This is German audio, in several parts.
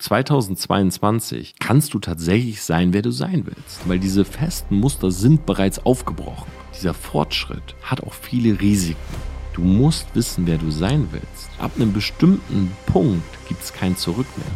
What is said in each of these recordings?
2022 kannst du tatsächlich sein, wer du sein willst, weil diese festen Muster sind bereits aufgebrochen. Dieser Fortschritt hat auch viele Risiken. Du musst wissen, wer du sein willst. Ab einem bestimmten Punkt gibt es kein Zurück mehr.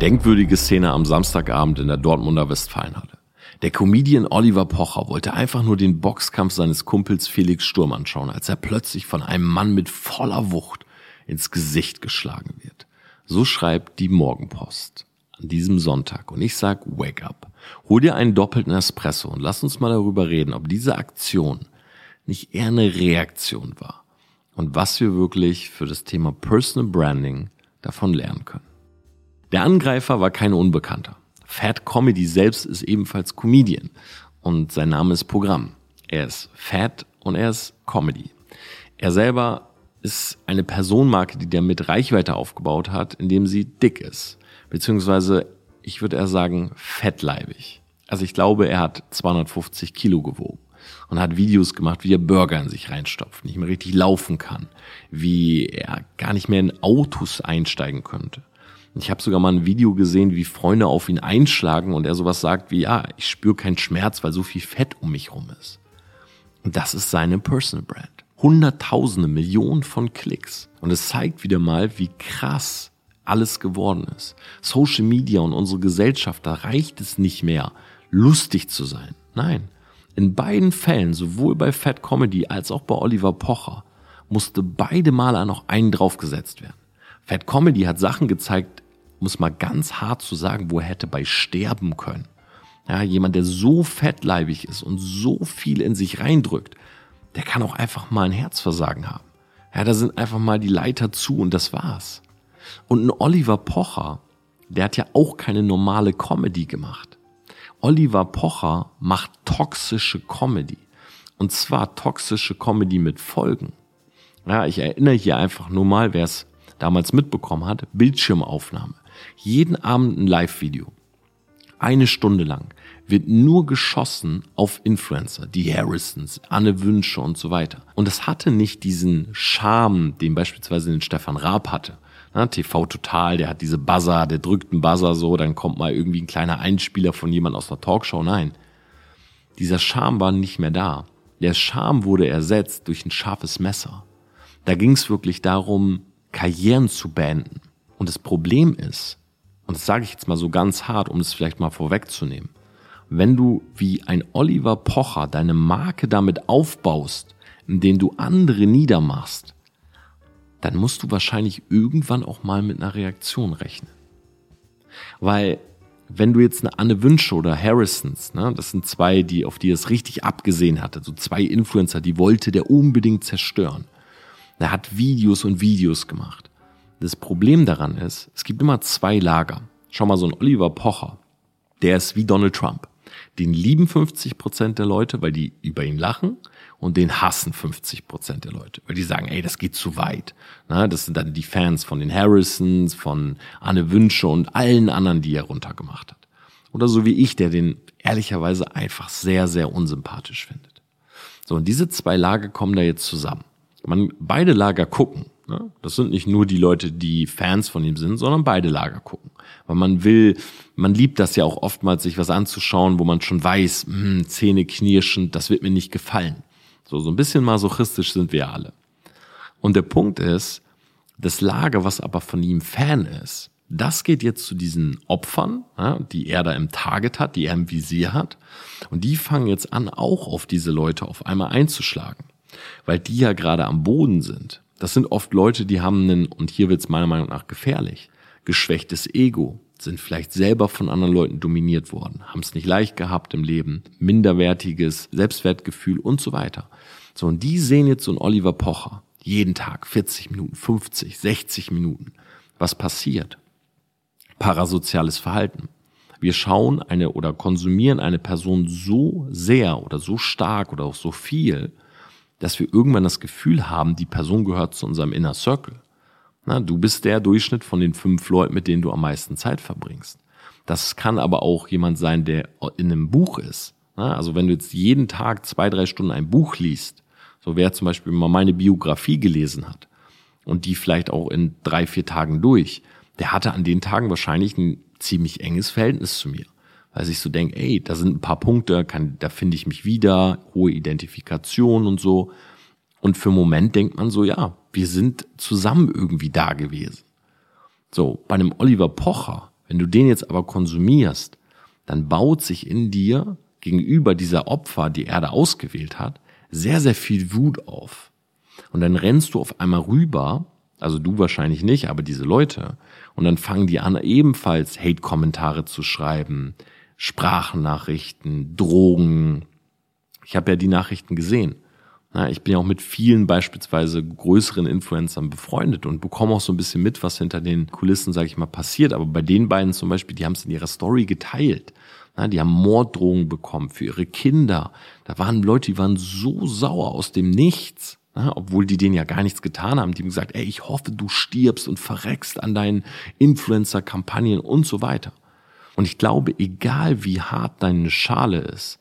Denkwürdige Szene am Samstagabend in der Dortmunder Westfalenhalle. Der Comedian Oliver Pocher wollte einfach nur den Boxkampf seines Kumpels Felix Sturm anschauen, als er plötzlich von einem Mann mit voller Wucht ins Gesicht geschlagen wird. So schreibt die Morgenpost an diesem Sonntag. Und ich sag, wake up. Hol dir einen doppelten Espresso und lass uns mal darüber reden, ob diese Aktion nicht eher eine Reaktion war und was wir wirklich für das Thema Personal Branding davon lernen können. Der Angreifer war kein Unbekannter. Fat Comedy selbst ist ebenfalls Comedian und sein Name ist Programm. Er ist Fat und er ist Comedy. Er selber ist eine Personenmarke, die der mit Reichweite aufgebaut hat, indem sie dick ist. Beziehungsweise, ich würde eher sagen, fettleibig. Also ich glaube, er hat 250 Kilo gewogen und hat Videos gemacht, wie er Burger in sich reinstopft, nicht mehr richtig laufen kann, wie er gar nicht mehr in Autos einsteigen könnte. Ich habe sogar mal ein Video gesehen, wie Freunde auf ihn einschlagen und er sowas sagt wie, ja, ich spüre keinen Schmerz, weil so viel Fett um mich rum ist. Und das ist seine Personal Brand. Hunderttausende, Millionen von Klicks. Und es zeigt wieder mal, wie krass alles geworden ist. Social Media und unsere Gesellschaft, da reicht es nicht mehr, lustig zu sein. Nein. In beiden Fällen, sowohl bei Fat Comedy als auch bei Oliver Pocher, musste beide Male noch einen draufgesetzt werden. Fat Comedy hat Sachen gezeigt, muss mal ganz hart zu sagen, wo er hätte bei sterben können. Ja, jemand, der so fettleibig ist und so viel in sich reindrückt, der kann auch einfach mal ein Herzversagen haben. Ja, da sind einfach mal die Leiter zu und das war's. Und ein Oliver Pocher, der hat ja auch keine normale Comedy gemacht. Oliver Pocher macht toxische Comedy. Und zwar toxische Comedy mit Folgen. Ja, ich erinnere hier einfach nur mal, wer es damals mitbekommen hat, Bildschirmaufnahme. Jeden Abend ein Live-Video. Eine Stunde lang wird nur geschossen auf Influencer, die Harrisons, Anne Wünsche und so weiter. Und es hatte nicht diesen Charme, den beispielsweise den Stefan Raab hatte. TV Total, der hat diese Buzzer, der drückt einen Buzzer so, dann kommt mal irgendwie ein kleiner Einspieler von jemand aus einer Talkshow. Nein, dieser Charme war nicht mehr da. Der Charme wurde ersetzt durch ein scharfes Messer. Da ging es wirklich darum, Karrieren zu beenden. Und das Problem ist, und das sage ich jetzt mal so ganz hart, um es vielleicht mal vorwegzunehmen, wenn du wie ein Oliver Pocher deine Marke damit aufbaust, indem du andere niedermachst, dann musst du wahrscheinlich irgendwann auch mal mit einer Reaktion rechnen. Weil wenn du jetzt eine Anne Wünsche oder Harrisons, ne, das sind zwei, die auf die es richtig abgesehen hatte, so zwei Influencer, die wollte der unbedingt zerstören. Er hat Videos und Videos gemacht. Das Problem daran ist, es gibt immer zwei Lager. Schau mal, so ein Oliver Pocher, der ist wie Donald Trump. Den lieben 50 Prozent der Leute, weil die über ihn lachen und den hassen 50 Prozent der Leute, weil die sagen, ey, das geht zu weit. Na, das sind dann die Fans von den Harrisons, von Anne Wünsche und allen anderen, die er runtergemacht hat. Oder so wie ich, der den ehrlicherweise einfach sehr, sehr unsympathisch findet. So, und diese zwei Lager kommen da jetzt zusammen. Man, beide Lager gucken. Ne? Das sind nicht nur die Leute, die Fans von ihm sind, sondern beide Lager gucken. Weil man will, man liebt das ja auch oftmals, sich was anzuschauen, wo man schon weiß, hm, Zähne knirschend, das wird mir nicht gefallen. So, so ein bisschen masochistisch sind wir alle. Und der Punkt ist, das Lager, was aber von ihm Fan ist, das geht jetzt zu diesen Opfern, ja, die er da im Target hat, die er im Visier hat. Und die fangen jetzt an, auch auf diese Leute auf einmal einzuschlagen. Weil die ja gerade am Boden sind. Das sind oft Leute, die haben einen, und hier wird es meiner Meinung nach gefährlich, geschwächtes Ego, sind vielleicht selber von anderen Leuten dominiert worden, haben es nicht leicht gehabt im Leben, minderwertiges Selbstwertgefühl und so weiter. So, und die sehen jetzt so einen Oliver Pocher, jeden Tag 40 Minuten, 50, 60 Minuten. Was passiert? Parasoziales Verhalten. Wir schauen eine oder konsumieren eine Person so sehr oder so stark oder auch so viel, dass wir irgendwann das Gefühl haben, die Person gehört zu unserem Inner Circle. Na, du bist der Durchschnitt von den fünf Leuten, mit denen du am meisten Zeit verbringst. Das kann aber auch jemand sein, der in einem Buch ist. Na, also wenn du jetzt jeden Tag zwei, drei Stunden ein Buch liest, so wer zum Beispiel mal meine Biografie gelesen hat, und die vielleicht auch in drei, vier Tagen durch, der hatte an den Tagen wahrscheinlich ein ziemlich enges Verhältnis zu mir. Weil ich so denke, ey, da sind ein paar Punkte, kann, da finde ich mich wieder, hohe Identifikation und so. Und für einen Moment denkt man so, ja, wir sind zusammen irgendwie da gewesen. So, bei einem Oliver Pocher, wenn du den jetzt aber konsumierst, dann baut sich in dir gegenüber dieser Opfer, die er da ausgewählt hat, sehr, sehr viel Wut auf. Und dann rennst du auf einmal rüber, also du wahrscheinlich nicht, aber diese Leute, und dann fangen die an, ebenfalls Hate-Kommentare zu schreiben, Sprachnachrichten, Drogen. Ich habe ja die Nachrichten gesehen. Ich bin ja auch mit vielen beispielsweise größeren Influencern befreundet und bekomme auch so ein bisschen mit, was hinter den Kulissen, sage ich mal, passiert. Aber bei den beiden zum Beispiel, die haben es in ihrer Story geteilt. Die haben Morddrohungen bekommen für ihre Kinder. Da waren Leute, die waren so sauer aus dem Nichts. Obwohl die denen ja gar nichts getan haben. Die haben gesagt, ey, ich hoffe, du stirbst und verreckst an deinen Influencer-Kampagnen und so weiter. Und ich glaube, egal wie hart deine Schale ist,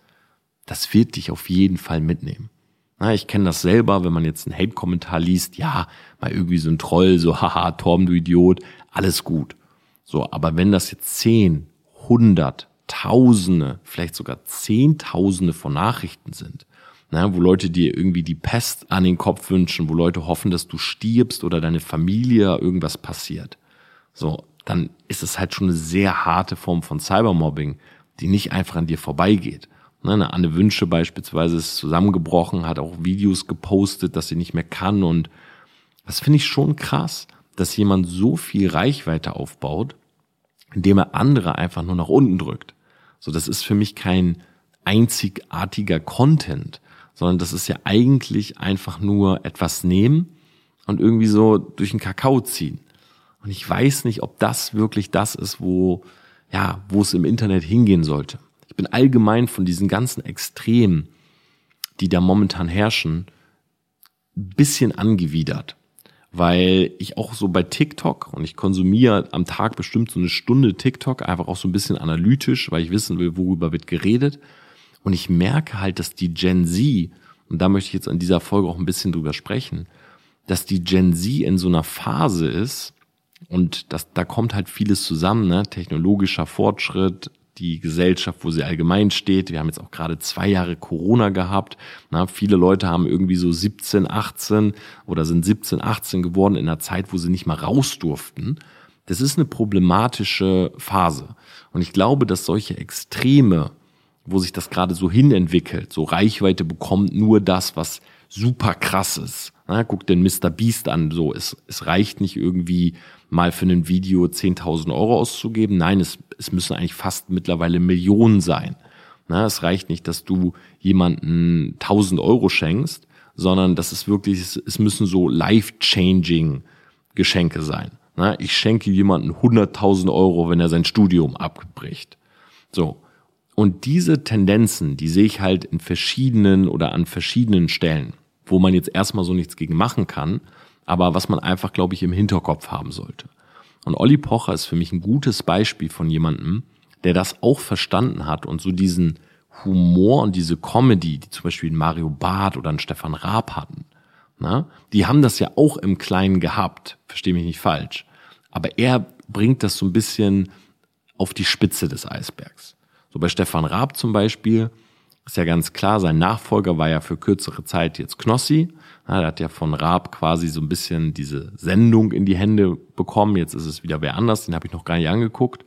das wird dich auf jeden Fall mitnehmen. Na, ich kenne das selber, wenn man jetzt einen Hate-Kommentar liest, ja, mal irgendwie so ein Troll, so, haha, Torben, du Idiot, alles gut. So, aber wenn das jetzt zehn, hundert, Tausende, vielleicht sogar Zehntausende von Nachrichten sind, na, wo Leute dir irgendwie die Pest an den Kopf wünschen, wo Leute hoffen, dass du stirbst oder deine Familie irgendwas passiert, so, dann ist es halt schon eine sehr harte Form von Cybermobbing, die nicht einfach an dir vorbeigeht. Ne, eine Anne Wünsche beispielsweise ist zusammengebrochen, hat auch Videos gepostet, dass sie nicht mehr kann. Und das finde ich schon krass, dass jemand so viel Reichweite aufbaut, indem er andere einfach nur nach unten drückt. So, das ist für mich kein einzigartiger Content, sondern das ist ja eigentlich einfach nur etwas nehmen und irgendwie so durch den Kakao ziehen. Und ich weiß nicht, ob das wirklich das ist, wo, ja, wo es im Internet hingehen sollte. Ich bin allgemein von diesen ganzen Extremen, die da momentan herrschen, ein bisschen angewidert. Weil ich auch so bei TikTok und ich konsumiere am Tag bestimmt so eine Stunde TikTok, einfach auch so ein bisschen analytisch, weil ich wissen will, worüber wird geredet. Und ich merke halt, dass die Gen Z, und da möchte ich jetzt an dieser Folge auch ein bisschen drüber sprechen, dass die Gen Z in so einer Phase ist, und das, da kommt halt vieles zusammen, ne? technologischer Fortschritt, die Gesellschaft, wo sie allgemein steht. Wir haben jetzt auch gerade zwei Jahre Corona gehabt. Na, viele Leute haben irgendwie so 17, 18 oder sind 17, 18 geworden in einer Zeit, wo sie nicht mal raus durften. Das ist eine problematische Phase. Und ich glaube, dass solche Extreme, wo sich das gerade so hinentwickelt, so Reichweite bekommt nur das, was super krass ist. Na, guck den Mr. Beast an, so, es, es reicht nicht irgendwie mal für ein Video 10.000 Euro auszugeben. Nein, es, es müssen eigentlich fast mittlerweile Millionen sein. Na, es reicht nicht, dass du jemanden 1000 Euro schenkst, sondern das ist wirklich, es müssen so life-changing Geschenke sein. Na, ich schenke jemanden 100.000 Euro, wenn er sein Studium abbricht. So. Und diese Tendenzen, die sehe ich halt in verschiedenen oder an verschiedenen Stellen, wo man jetzt erstmal so nichts gegen machen kann, aber was man einfach, glaube ich, im Hinterkopf haben sollte. Und Olli Pocher ist für mich ein gutes Beispiel von jemandem, der das auch verstanden hat und so diesen Humor und diese Comedy, die zum Beispiel Mario Barth oder Stefan Raab hatten, na, die haben das ja auch im Kleinen gehabt, verstehe mich nicht falsch. Aber er bringt das so ein bisschen auf die Spitze des Eisbergs. So bei Stefan Raab zum Beispiel ist ja ganz klar, sein Nachfolger war ja für kürzere Zeit jetzt Knossi. Ja, er hat ja von Raab quasi so ein bisschen diese Sendung in die Hände bekommen. Jetzt ist es wieder wer anders, den habe ich noch gar nicht angeguckt.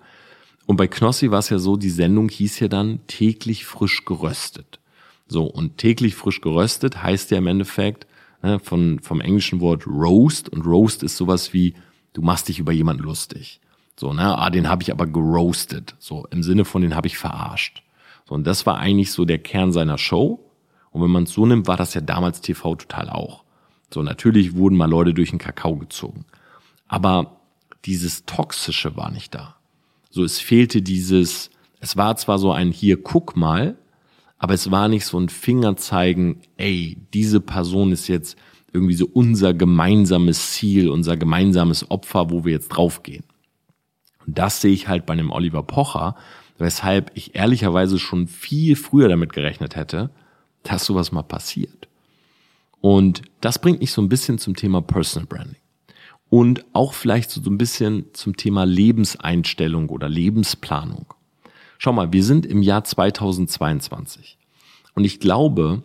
Und bei Knossi war es ja so, die Sendung hieß ja dann täglich frisch geröstet. So, und täglich frisch geröstet heißt ja im Endeffekt ne, von, vom englischen Wort roast. Und roast ist sowas wie, du machst dich über jemanden lustig. So, ne, ah, den habe ich aber geroastet. So, im Sinne von, den habe ich verarscht. So, und das war eigentlich so der Kern seiner Show. Und wenn man es so nimmt, war das ja damals TV total auch. So, natürlich wurden mal Leute durch den Kakao gezogen. Aber dieses Toxische war nicht da. So, es fehlte dieses, es war zwar so ein hier, guck mal, aber es war nicht so ein Fingerzeigen, ey, diese Person ist jetzt irgendwie so unser gemeinsames Ziel, unser gemeinsames Opfer, wo wir jetzt draufgehen. Und das sehe ich halt bei einem Oliver Pocher, weshalb ich ehrlicherweise schon viel früher damit gerechnet hätte, dass sowas mal passiert. Und das bringt mich so ein bisschen zum Thema Personal Branding. und auch vielleicht so ein bisschen zum Thema Lebenseinstellung oder Lebensplanung. Schau mal, wir sind im Jahr 2022 und ich glaube,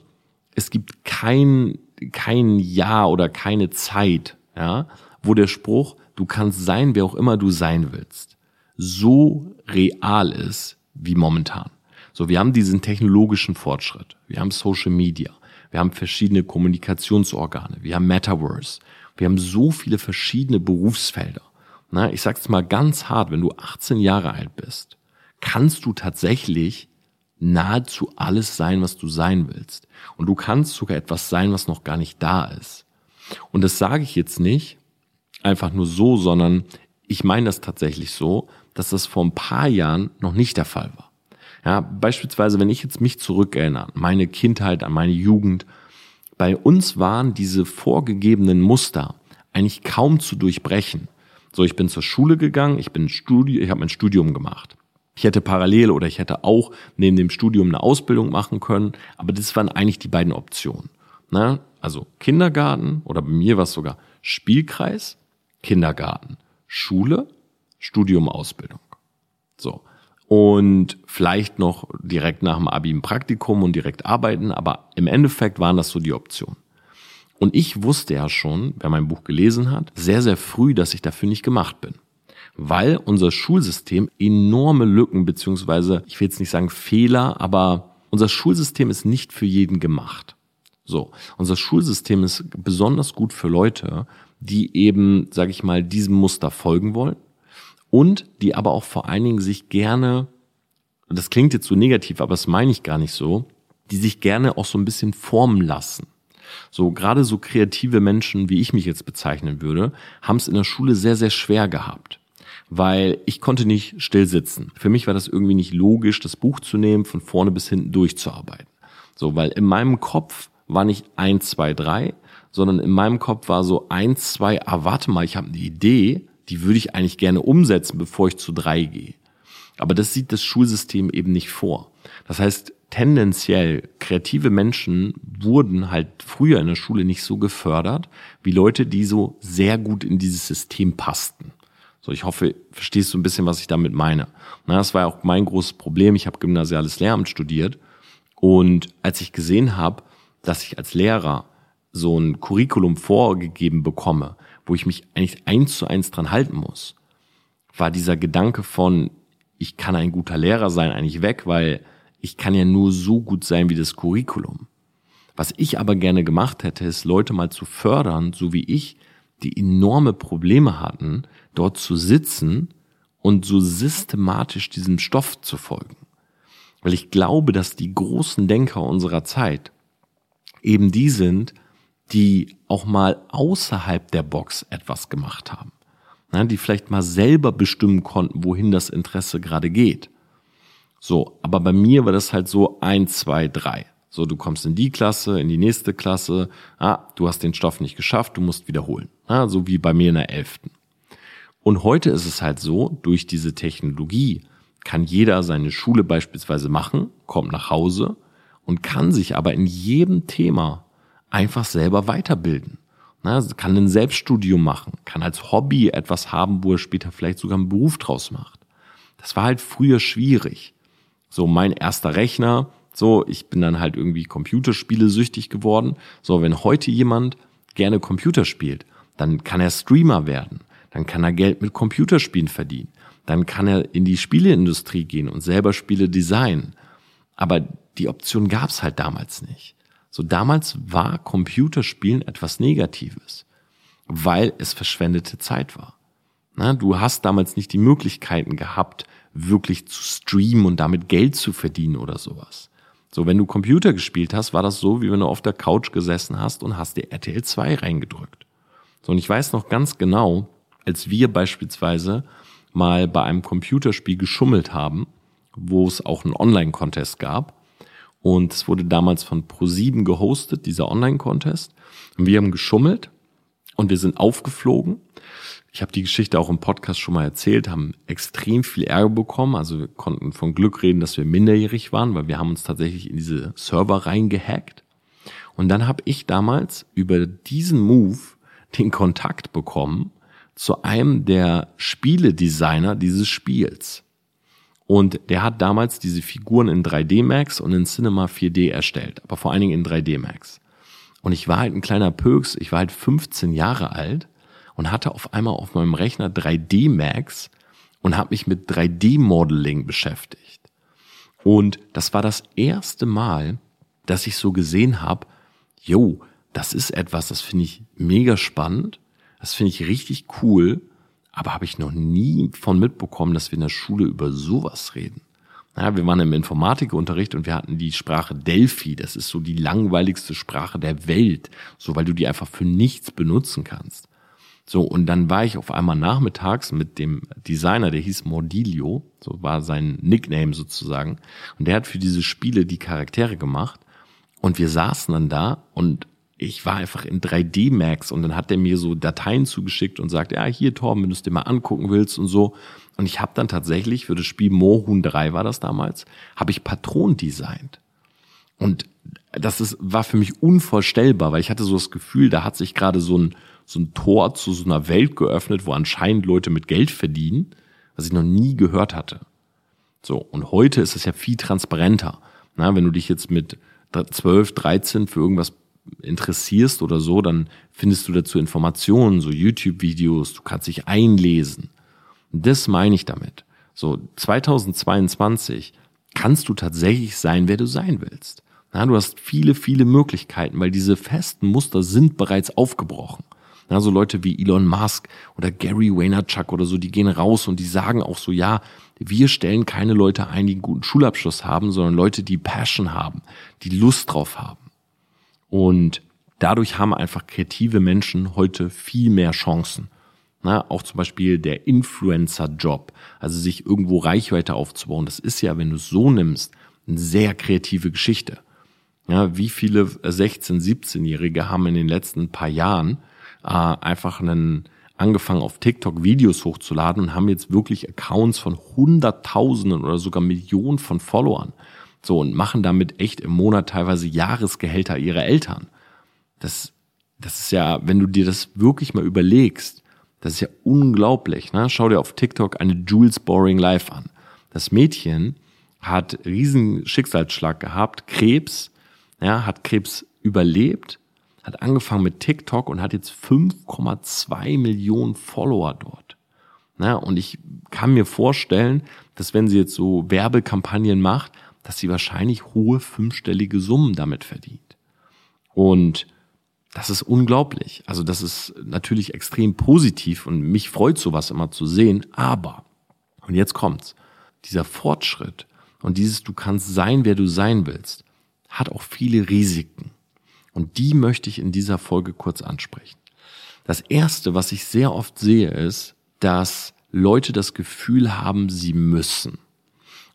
es gibt kein, kein Jahr oder keine Zeit, ja, wo der Spruch, du kannst sein, wer auch immer du sein willst, so real ist wie momentan. So, wir haben diesen technologischen Fortschritt, wir haben Social Media, wir haben verschiedene Kommunikationsorgane, wir haben Metaverse, wir haben so viele verschiedene Berufsfelder. Na, ich sag's mal ganz hart, wenn du 18 Jahre alt bist, kannst du tatsächlich nahezu alles sein, was du sein willst. Und du kannst sogar etwas sein, was noch gar nicht da ist. Und das sage ich jetzt nicht einfach nur so, sondern ich meine das tatsächlich so, dass das vor ein paar Jahren noch nicht der Fall war. Ja, beispielsweise, wenn ich jetzt mich zurückerinnere, meine Kindheit, an meine Jugend, bei uns waren diese vorgegebenen Muster eigentlich kaum zu durchbrechen. So, ich bin zur Schule gegangen, ich bin Studi ich habe mein Studium gemacht. Ich hätte parallel oder ich hätte auch neben dem Studium eine Ausbildung machen können, aber das waren eigentlich die beiden Optionen. Ne? Also Kindergarten oder bei mir war es sogar Spielkreis, Kindergarten, Schule, Studium, Ausbildung. So. Und vielleicht noch direkt nach dem Abi ein Praktikum und direkt arbeiten, aber im Endeffekt waren das so die Optionen. Und ich wusste ja schon, wer mein Buch gelesen hat, sehr, sehr früh, dass ich dafür nicht gemacht bin weil unser Schulsystem enorme Lücken beziehungsweise ich will jetzt nicht sagen Fehler, aber unser Schulsystem ist nicht für jeden gemacht. So, unser Schulsystem ist besonders gut für Leute, die eben, sage ich mal, diesem Muster folgen wollen und die aber auch vor allen Dingen sich gerne, das klingt jetzt so negativ, aber das meine ich gar nicht so, die sich gerne auch so ein bisschen formen lassen. So gerade so kreative Menschen, wie ich mich jetzt bezeichnen würde, haben es in der Schule sehr, sehr schwer gehabt weil ich konnte nicht still sitzen. Für mich war das irgendwie nicht logisch, das Buch zu nehmen, von vorne bis hinten durchzuarbeiten. So, weil in meinem Kopf war nicht eins, zwei, drei, sondern in meinem Kopf war so eins, zwei, ah, warte mal, ich habe eine Idee, die würde ich eigentlich gerne umsetzen, bevor ich zu drei gehe. Aber das sieht das Schulsystem eben nicht vor. Das heißt, tendenziell kreative Menschen wurden halt früher in der Schule nicht so gefördert wie Leute, die so sehr gut in dieses System passten. So, ich hoffe, verstehst du ein bisschen, was ich damit meine. Na, das war ja auch mein großes Problem. Ich habe gymnasiales Lehramt studiert und als ich gesehen habe, dass ich als Lehrer so ein Curriculum vorgegeben bekomme, wo ich mich eigentlich eins zu eins dran halten muss, war dieser Gedanke von, ich kann ein guter Lehrer sein, eigentlich weg, weil ich kann ja nur so gut sein wie das Curriculum. Was ich aber gerne gemacht hätte, ist Leute mal zu fördern, so wie ich, die enorme Probleme hatten, dort zu sitzen und so systematisch diesem Stoff zu folgen. Weil ich glaube, dass die großen Denker unserer Zeit eben die sind, die auch mal außerhalb der Box etwas gemacht haben. Ja, die vielleicht mal selber bestimmen konnten, wohin das Interesse gerade geht. So, aber bei mir war das halt so eins, zwei, drei. So, du kommst in die Klasse, in die nächste Klasse, ah, du hast den Stoff nicht geschafft, du musst wiederholen. Ja, so wie bei mir in der elften. Und heute ist es halt so, durch diese Technologie kann jeder seine Schule beispielsweise machen, kommt nach Hause und kann sich aber in jedem Thema einfach selber weiterbilden. Na, kann ein Selbststudium machen, kann als Hobby etwas haben, wo er später vielleicht sogar einen Beruf draus macht. Das war halt früher schwierig. So mein erster Rechner, so ich bin dann halt irgendwie Computerspiele süchtig geworden. So wenn heute jemand gerne Computer spielt, dann kann er Streamer werden dann kann er Geld mit Computerspielen verdienen. Dann kann er in die Spieleindustrie gehen und selber Spiele designen. Aber die Option gab es halt damals nicht. So damals war Computerspielen etwas Negatives, weil es verschwendete Zeit war. Na, du hast damals nicht die Möglichkeiten gehabt, wirklich zu streamen und damit Geld zu verdienen oder sowas. So, wenn du Computer gespielt hast, war das so, wie wenn du auf der Couch gesessen hast und hast dir RTL 2 reingedrückt. So, und ich weiß noch ganz genau, als wir beispielsweise mal bei einem Computerspiel geschummelt haben, wo es auch einen Online-Contest gab. Und es wurde damals von Pro7 gehostet, dieser Online-Contest. Und wir haben geschummelt und wir sind aufgeflogen. Ich habe die Geschichte auch im Podcast schon mal erzählt, haben extrem viel Ärger bekommen. Also wir konnten von Glück reden, dass wir minderjährig waren, weil wir haben uns tatsächlich in diese Server reingehackt. Und dann habe ich damals über diesen Move den Kontakt bekommen zu einem der Spieledesigner dieses Spiels. Und der hat damals diese Figuren in 3D Max und in Cinema 4D erstellt, aber vor allen Dingen in 3D Max. Und ich war halt ein kleiner Pöks, ich war halt 15 Jahre alt und hatte auf einmal auf meinem Rechner 3D Max und habe mich mit 3D Modeling beschäftigt. Und das war das erste Mal, dass ich so gesehen habe, yo, das ist etwas, das finde ich mega spannend, das finde ich richtig cool, aber habe ich noch nie von mitbekommen, dass wir in der Schule über sowas reden. Ja, wir waren im Informatikunterricht und wir hatten die Sprache Delphi. Das ist so die langweiligste Sprache der Welt, so weil du die einfach für nichts benutzen kannst. So, und dann war ich auf einmal nachmittags mit dem Designer, der hieß Mordilio, so war sein Nickname sozusagen. Und der hat für diese Spiele die Charaktere gemacht. Und wir saßen dann da und ich war einfach in 3D Max und dann hat er mir so Dateien zugeschickt und sagt, ja, hier Torben, wenn du es dir mal angucken willst und so. Und ich habe dann tatsächlich für das Spiel Mohun 3 war das damals, habe ich Patronen designt. Und das ist, war für mich unvorstellbar, weil ich hatte so das Gefühl, da hat sich gerade so ein, so ein Tor zu so einer Welt geöffnet, wo anscheinend Leute mit Geld verdienen, was ich noch nie gehört hatte. So, und heute ist es ja viel transparenter. Na, wenn du dich jetzt mit 12, 13 für irgendwas interessierst oder so, dann findest du dazu Informationen, so YouTube-Videos, du kannst dich einlesen. Das meine ich damit. So 2022 kannst du tatsächlich sein, wer du sein willst. Na, du hast viele, viele Möglichkeiten, weil diese festen Muster sind bereits aufgebrochen. Na, so Leute wie Elon Musk oder Gary Vaynerchuk oder so, die gehen raus und die sagen auch so, ja, wir stellen keine Leute ein, die einen guten Schulabschluss haben, sondern Leute, die Passion haben, die Lust drauf haben. Und dadurch haben einfach kreative Menschen heute viel mehr Chancen. Na, auch zum Beispiel der Influencer-Job, also sich irgendwo Reichweite aufzubauen, das ist ja, wenn du es so nimmst, eine sehr kreative Geschichte. Ja, wie viele 16-, 17-Jährige haben in den letzten paar Jahren äh, einfach einen angefangen auf TikTok Videos hochzuladen und haben jetzt wirklich Accounts von Hunderttausenden oder sogar Millionen von Followern. So, und machen damit echt im Monat teilweise Jahresgehälter ihrer Eltern. Das, das ist ja, wenn du dir das wirklich mal überlegst, das ist ja unglaublich. Ne? Schau dir auf TikTok eine Jules Boring Life an. Das Mädchen hat riesen Schicksalsschlag gehabt, Krebs, ja, hat Krebs überlebt, hat angefangen mit TikTok und hat jetzt 5,2 Millionen Follower dort. Ja, und ich kann mir vorstellen, dass wenn sie jetzt so Werbekampagnen macht, dass sie wahrscheinlich hohe fünfstellige Summen damit verdient. Und das ist unglaublich. Also das ist natürlich extrem positiv und mich freut sowas immer zu sehen. Aber, und jetzt kommt's, dieser Fortschritt und dieses du kannst sein, wer du sein willst, hat auch viele Risiken. Und die möchte ich in dieser Folge kurz ansprechen. Das erste, was ich sehr oft sehe, ist, dass Leute das Gefühl haben, sie müssen.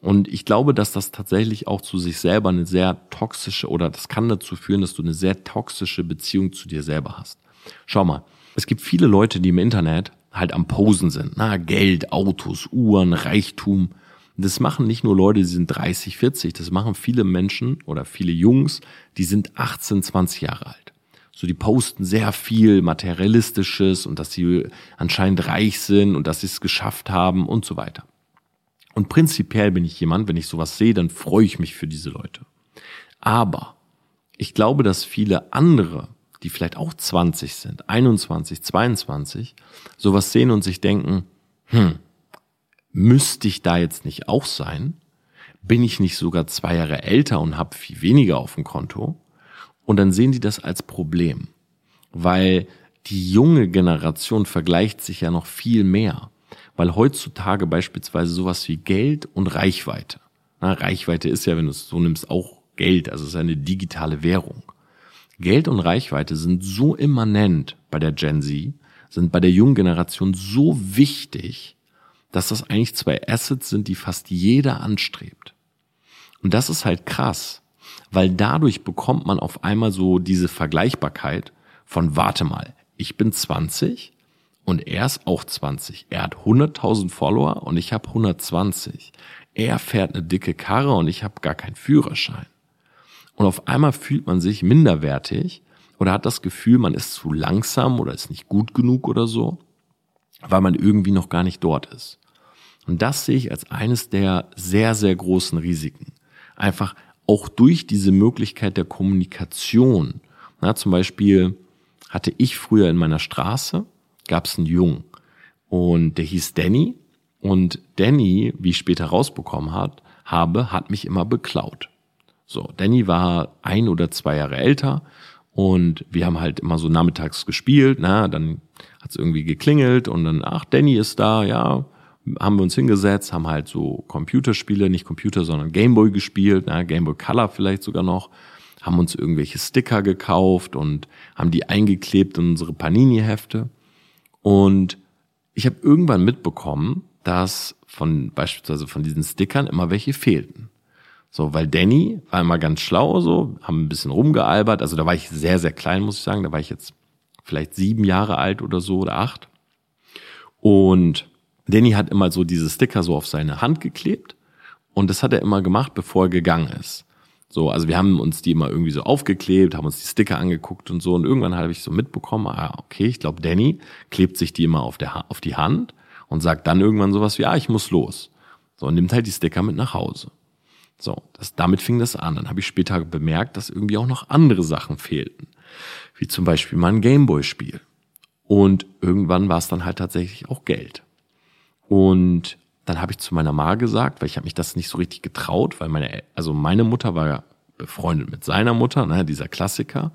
Und ich glaube, dass das tatsächlich auch zu sich selber eine sehr toxische oder das kann dazu führen, dass du eine sehr toxische Beziehung zu dir selber hast. Schau mal, es gibt viele Leute, die im Internet halt am Posen sind. Na, Geld, Autos, Uhren, Reichtum. Das machen nicht nur Leute, die sind 30, 40. Das machen viele Menschen oder viele Jungs, die sind 18, 20 Jahre alt. So, die posten sehr viel Materialistisches und dass sie anscheinend reich sind und dass sie es geschafft haben und so weiter. Und prinzipiell bin ich jemand, wenn ich sowas sehe, dann freue ich mich für diese Leute. Aber ich glaube, dass viele andere, die vielleicht auch 20 sind, 21, 22, sowas sehen und sich denken, hm, müsste ich da jetzt nicht auch sein? Bin ich nicht sogar zwei Jahre älter und habe viel weniger auf dem Konto? Und dann sehen die das als Problem, weil die junge Generation vergleicht sich ja noch viel mehr weil heutzutage beispielsweise sowas wie Geld und Reichweite, na, Reichweite ist ja, wenn du es so nimmst, auch Geld, also es ist eine digitale Währung. Geld und Reichweite sind so immanent bei der Gen Z, sind bei der jungen Generation so wichtig, dass das eigentlich zwei Assets sind, die fast jeder anstrebt. Und das ist halt krass, weil dadurch bekommt man auf einmal so diese Vergleichbarkeit von, warte mal, ich bin 20, und er ist auch 20. Er hat 100.000 Follower und ich habe 120. Er fährt eine dicke Karre und ich habe gar keinen Führerschein. Und auf einmal fühlt man sich minderwertig oder hat das Gefühl, man ist zu langsam oder ist nicht gut genug oder so. weil man irgendwie noch gar nicht dort ist. Und das sehe ich als eines der sehr, sehr großen Risiken. Einfach auch durch diese Möglichkeit der Kommunikation. Na, zum Beispiel hatte ich früher in meiner Straße, gab es einen Jungen. Und der hieß Danny. Und Danny, wie ich später rausbekommen hat, habe, hat mich immer beklaut. So, Danny war ein oder zwei Jahre älter. Und wir haben halt immer so nachmittags gespielt, na, dann hat es irgendwie geklingelt und dann, ach, Danny ist da, ja, haben wir uns hingesetzt, haben halt so Computerspiele, nicht Computer, sondern Gameboy gespielt, na, Gameboy Color vielleicht sogar noch, haben uns irgendwelche Sticker gekauft und haben die eingeklebt in unsere Panini-Hefte. Und ich habe irgendwann mitbekommen, dass von beispielsweise von diesen Stickern immer welche fehlten. So, weil Danny war immer ganz schlau, so, haben ein bisschen rumgealbert. Also da war ich sehr, sehr klein, muss ich sagen. Da war ich jetzt vielleicht sieben Jahre alt oder so oder acht. Und Danny hat immer so diese Sticker so auf seine Hand geklebt. Und das hat er immer gemacht, bevor er gegangen ist. So, also wir haben uns die immer irgendwie so aufgeklebt, haben uns die Sticker angeguckt und so. Und irgendwann habe ich so mitbekommen, ah, okay, ich glaube, Danny klebt sich die immer auf, der, auf die Hand und sagt dann irgendwann sowas wie, ah, ich muss los. So, und nimmt halt die Sticker mit nach Hause. So, das, damit fing das an. Dann habe ich später bemerkt, dass irgendwie auch noch andere Sachen fehlten. Wie zum Beispiel mal ein Gameboy-Spiel. Und irgendwann war es dann halt tatsächlich auch Geld. Und dann habe ich zu meiner Ma gesagt, weil ich habe mich das nicht so richtig getraut, weil meine, also meine Mutter war ja befreundet mit seiner Mutter, ne, dieser Klassiker.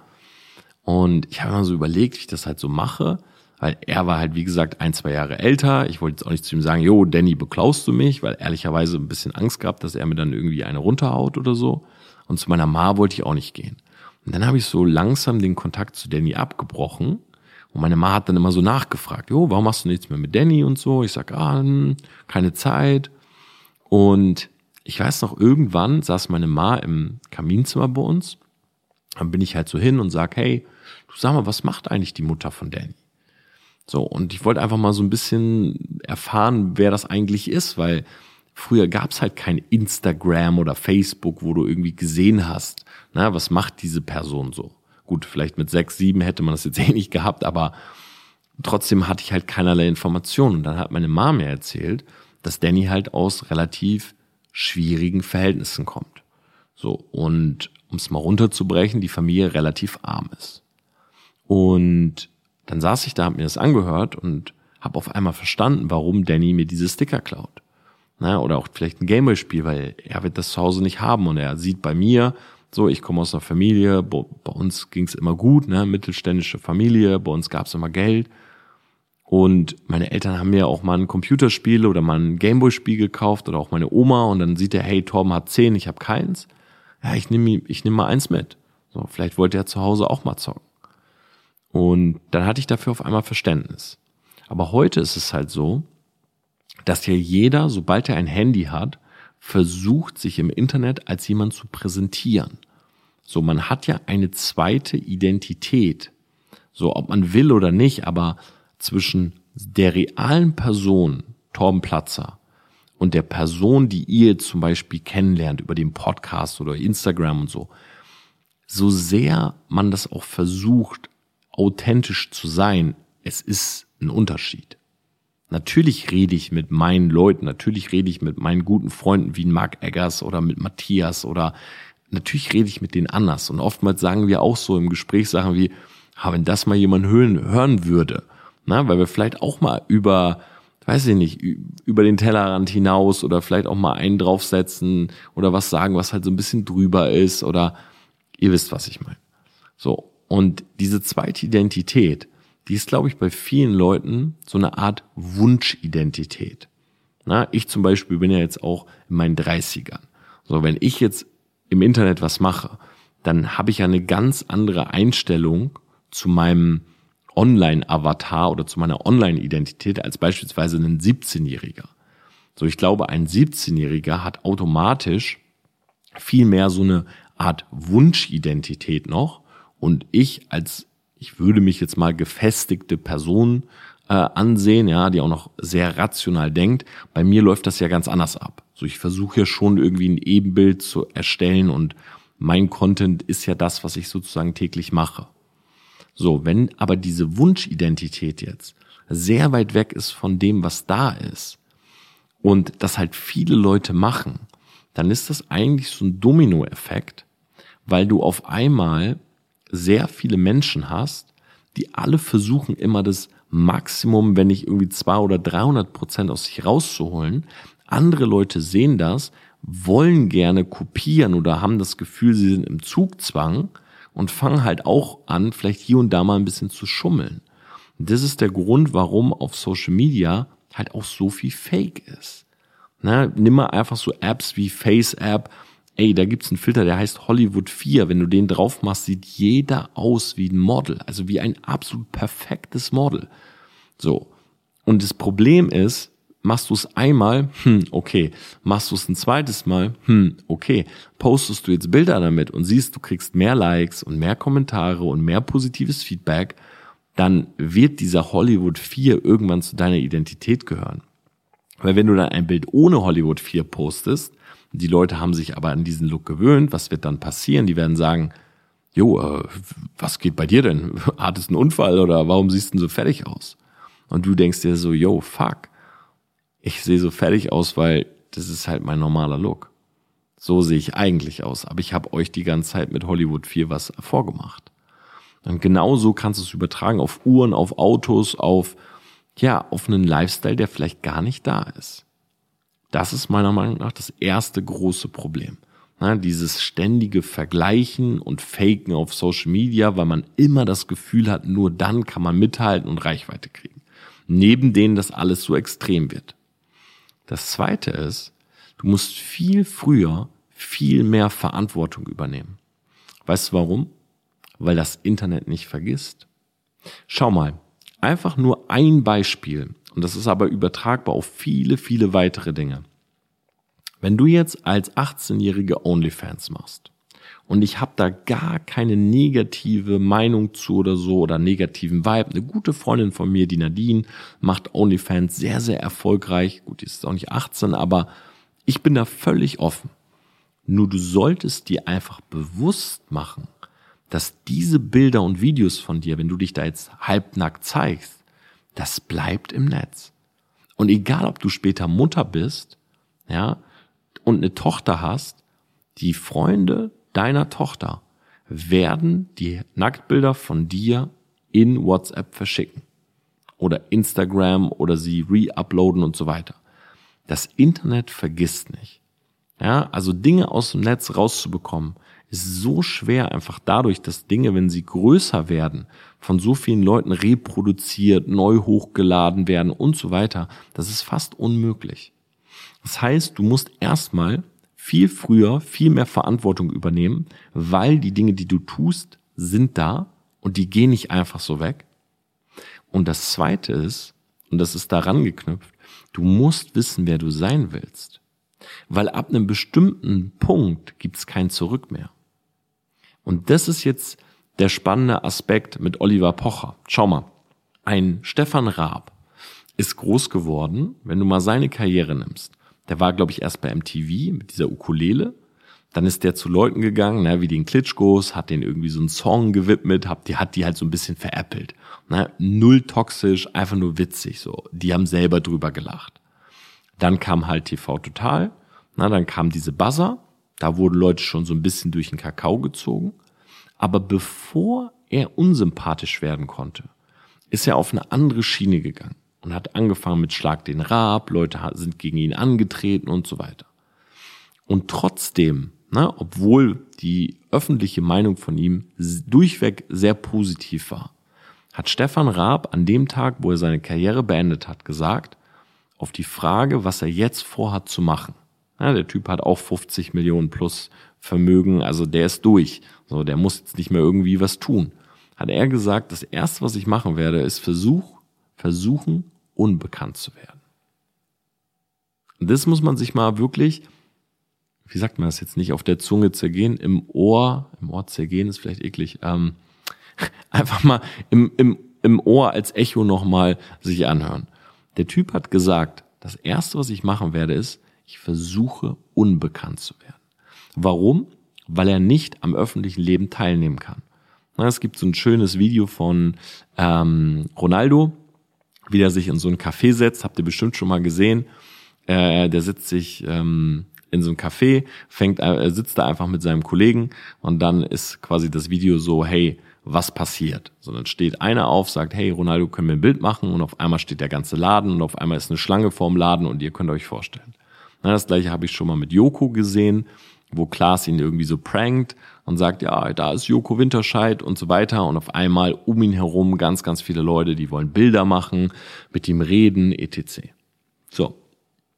Und ich habe immer so überlegt, wie ich das halt so mache, weil er war halt, wie gesagt, ein, zwei Jahre älter. Ich wollte jetzt auch nicht zu ihm sagen, jo, Danny, beklaust du mich, weil ehrlicherweise ein bisschen Angst gehabt, dass er mir dann irgendwie eine runterhaut oder so. Und zu meiner Ma wollte ich auch nicht gehen. Und dann habe ich so langsam den Kontakt zu Danny abgebrochen und meine Ma hat dann immer so nachgefragt, jo, warum machst du nichts mehr mit Danny und so? Ich sag, ah, hm, keine Zeit. Und ich weiß noch, irgendwann saß meine Ma im Kaminzimmer bei uns. Dann bin ich halt so hin und sag, hey, du sag mal, was macht eigentlich die Mutter von Danny? So, und ich wollte einfach mal so ein bisschen erfahren, wer das eigentlich ist, weil früher gab's halt kein Instagram oder Facebook, wo du irgendwie gesehen hast, na, was macht diese Person so. Gut, vielleicht mit sechs, sieben hätte man das jetzt eh nicht gehabt, aber trotzdem hatte ich halt keinerlei Informationen. Und dann hat meine Mama mir erzählt, dass Danny halt aus relativ schwierigen Verhältnissen kommt. So, und um es mal runterzubrechen, die Familie relativ arm ist. Und dann saß ich da, hab mir das angehört und habe auf einmal verstanden, warum Danny mir diese Sticker klaut. Na, oder auch vielleicht ein Gameboy-Spiel, weil er wird das zu Hause nicht haben und er sieht bei mir, so, ich komme aus einer Familie, bei, uns ging es immer gut, ne, mittelständische Familie, bei uns gab es immer Geld. Und meine Eltern haben mir auch mal ein Computerspiel oder mal ein Gameboy-Spiel gekauft oder auch meine Oma und dann sieht er, hey, Torben hat zehn, ich habe keins. Ja, ich nehme ich nehm mal eins mit. So, vielleicht wollte er zu Hause auch mal zocken. Und dann hatte ich dafür auf einmal Verständnis. Aber heute ist es halt so, dass ja jeder, sobald er ein Handy hat, versucht, sich im Internet als jemand zu präsentieren. So, man hat ja eine zweite Identität. So, ob man will oder nicht, aber zwischen der realen Person, Torben Platzer, und der Person, die ihr zum Beispiel kennenlernt über den Podcast oder Instagram und so, so sehr man das auch versucht, authentisch zu sein, es ist ein Unterschied. Natürlich rede ich mit meinen Leuten, natürlich rede ich mit meinen guten Freunden wie Mark Eggers oder mit Matthias oder natürlich rede ich mit denen anders. Und oftmals sagen wir auch so im Gespräch Sachen wie, ha, wenn das mal jemand hören, hören würde, na, weil wir vielleicht auch mal über, weiß ich nicht, über den Tellerrand hinaus oder vielleicht auch mal einen draufsetzen oder was sagen, was halt so ein bisschen drüber ist oder ihr wisst, was ich meine. So. Und diese zweite Identität, die ist, glaube ich, bei vielen Leuten so eine Art Wunschidentität. Na, ich zum Beispiel bin ja jetzt auch in meinen 30ern. So, wenn ich jetzt im Internet was mache, dann habe ich ja eine ganz andere Einstellung zu meinem Online-Avatar oder zu meiner Online-Identität als beispielsweise ein 17-Jähriger. So, ich glaube, ein 17-Jähriger hat automatisch viel mehr so eine Art Wunschidentität noch und ich als ich würde mich jetzt mal gefestigte Person äh, ansehen, ja, die auch noch sehr rational denkt. Bei mir läuft das ja ganz anders ab. So, ich versuche ja schon irgendwie ein Ebenbild zu erstellen und mein Content ist ja das, was ich sozusagen täglich mache. So, wenn aber diese Wunschidentität jetzt sehr weit weg ist von dem, was da ist und das halt viele Leute machen, dann ist das eigentlich so ein Dominoeffekt, weil du auf einmal sehr viele Menschen hast, die alle versuchen immer das Maximum, wenn nicht irgendwie zwei oder 300 Prozent aus sich rauszuholen. Andere Leute sehen das, wollen gerne kopieren oder haben das Gefühl, sie sind im Zugzwang und fangen halt auch an, vielleicht hier und da mal ein bisschen zu schummeln. Das ist der Grund, warum auf Social Media halt auch so viel Fake ist. Na, nimm mal einfach so Apps wie FaceApp. Ey, da gibt's einen Filter, der heißt Hollywood 4. Wenn du den drauf machst, sieht jeder aus wie ein Model. Also wie ein absolut perfektes Model. So. Und das Problem ist, machst du es einmal, hm, okay. Machst du es ein zweites Mal, hm, okay. Postest du jetzt Bilder damit und siehst, du kriegst mehr Likes und mehr Kommentare und mehr positives Feedback, dann wird dieser Hollywood 4 irgendwann zu deiner Identität gehören. Weil wenn du dann ein Bild ohne Hollywood 4 postest, die Leute haben sich aber an diesen Look gewöhnt, was wird dann passieren? Die werden sagen, jo, äh, was geht bei dir denn? Hattest einen Unfall oder warum siehst du denn so fertig aus? Und du denkst dir so, yo, fuck, ich sehe so fertig aus, weil das ist halt mein normaler Look. So sehe ich eigentlich aus. Aber ich habe euch die ganze Zeit mit Hollywood 4 was vorgemacht. Und genauso kannst du es übertragen auf Uhren, auf Autos, auf, ja, auf einen Lifestyle, der vielleicht gar nicht da ist. Das ist meiner Meinung nach das erste große Problem. Ja, dieses ständige Vergleichen und Faken auf Social Media, weil man immer das Gefühl hat, nur dann kann man mithalten und Reichweite kriegen. Neben denen das alles so extrem wird. Das zweite ist, du musst viel früher viel mehr Verantwortung übernehmen. Weißt du warum? weil das Internet nicht vergisst. Schau mal, einfach nur ein Beispiel, und das ist aber übertragbar auf viele, viele weitere Dinge. Wenn du jetzt als 18-jährige OnlyFans machst, und ich habe da gar keine negative Meinung zu oder so oder negativen Vibe. Eine gute Freundin von mir, die Nadine, macht OnlyFans sehr, sehr erfolgreich. Gut, die ist auch nicht 18, aber ich bin da völlig offen. Nur du solltest dir einfach bewusst machen, dass diese Bilder und Videos von dir, wenn du dich da jetzt halbnackt zeigst, das bleibt im Netz. Und egal, ob du später Mutter bist, ja, und eine Tochter hast, die Freunde deiner Tochter werden die Nacktbilder von dir in WhatsApp verschicken. Oder Instagram oder sie re-uploaden und so weiter. Das Internet vergisst nicht. Ja, also Dinge aus dem Netz rauszubekommen, ist so schwer einfach dadurch, dass Dinge, wenn sie größer werden, von so vielen Leuten reproduziert, neu hochgeladen werden und so weiter, das ist fast unmöglich. Das heißt, du musst erstmal viel früher viel mehr Verantwortung übernehmen, weil die Dinge, die du tust, sind da und die gehen nicht einfach so weg. Und das zweite ist, und das ist daran geknüpft, du musst wissen, wer du sein willst. Weil ab einem bestimmten Punkt gibt es kein Zurück mehr. Und das ist jetzt der spannende Aspekt mit Oliver Pocher. Schau mal, ein Stefan Raab ist groß geworden, wenn du mal seine Karriere nimmst. Der war, glaube ich, erst bei MTV mit dieser Ukulele. Dann ist der zu Leuten gegangen, ne, wie den Klitschkos, hat den irgendwie so einen Song gewidmet, hat die, hat die halt so ein bisschen veräppelt. Ne, null toxisch, einfach nur witzig so. Die haben selber drüber gelacht. Dann kam halt TV Total, na, dann kam diese Buzzer, da wurden Leute schon so ein bisschen durch den Kakao gezogen. Aber bevor er unsympathisch werden konnte, ist er auf eine andere Schiene gegangen und hat angefangen mit Schlag den Rab, Leute sind gegen ihn angetreten und so weiter. Und trotzdem, ne, obwohl die öffentliche Meinung von ihm durchweg sehr positiv war, hat Stefan Raab an dem Tag, wo er seine Karriere beendet hat, gesagt, auf die Frage, was er jetzt vorhat zu machen, ja, der Typ hat auch 50 Millionen plus Vermögen, also der ist durch. So, der muss jetzt nicht mehr irgendwie was tun. Hat er gesagt, das erste, was ich machen werde, ist Versuch, versuchen, unbekannt zu werden. Und das muss man sich mal wirklich, wie sagt man das jetzt nicht, auf der Zunge zergehen, im Ohr, im Ohr zergehen ist vielleicht eklig, ähm, einfach mal im, im, im Ohr als Echo nochmal sich anhören. Der Typ hat gesagt, das erste, was ich machen werde, ist, ich versuche unbekannt zu werden. Warum? Weil er nicht am öffentlichen Leben teilnehmen kann. Es gibt so ein schönes Video von ähm, Ronaldo, wie er sich in so ein Café setzt, habt ihr bestimmt schon mal gesehen. Äh, der sitzt sich ähm, in so ein Café, fängt, äh, sitzt da einfach mit seinem Kollegen und dann ist quasi das Video so, hey, was passiert? So, dann steht einer auf, sagt, hey, Ronaldo, können wir ein Bild machen? Und auf einmal steht der ganze Laden und auf einmal ist eine Schlange vorm Laden und ihr könnt euch vorstellen. Das gleiche habe ich schon mal mit Joko gesehen, wo Klaas ihn irgendwie so prankt und sagt, ja, da ist Joko Winterscheid und so weiter. Und auf einmal um ihn herum ganz, ganz viele Leute, die wollen Bilder machen, mit ihm reden, etc. So.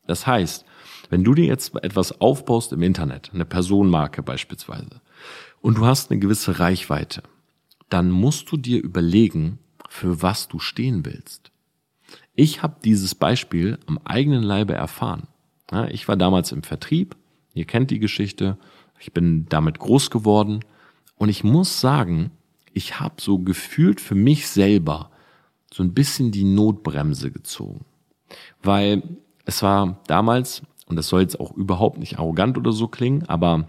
Das heißt, wenn du dir jetzt etwas aufbaust im Internet, eine Personenmarke beispielsweise, und du hast eine gewisse Reichweite, dann musst du dir überlegen, für was du stehen willst. Ich habe dieses Beispiel am eigenen Leibe erfahren. Ich war damals im Vertrieb, ihr kennt die Geschichte, ich bin damit groß geworden und ich muss sagen, ich habe so gefühlt für mich selber so ein bisschen die Notbremse gezogen. Weil es war damals, und das soll jetzt auch überhaupt nicht arrogant oder so klingen, aber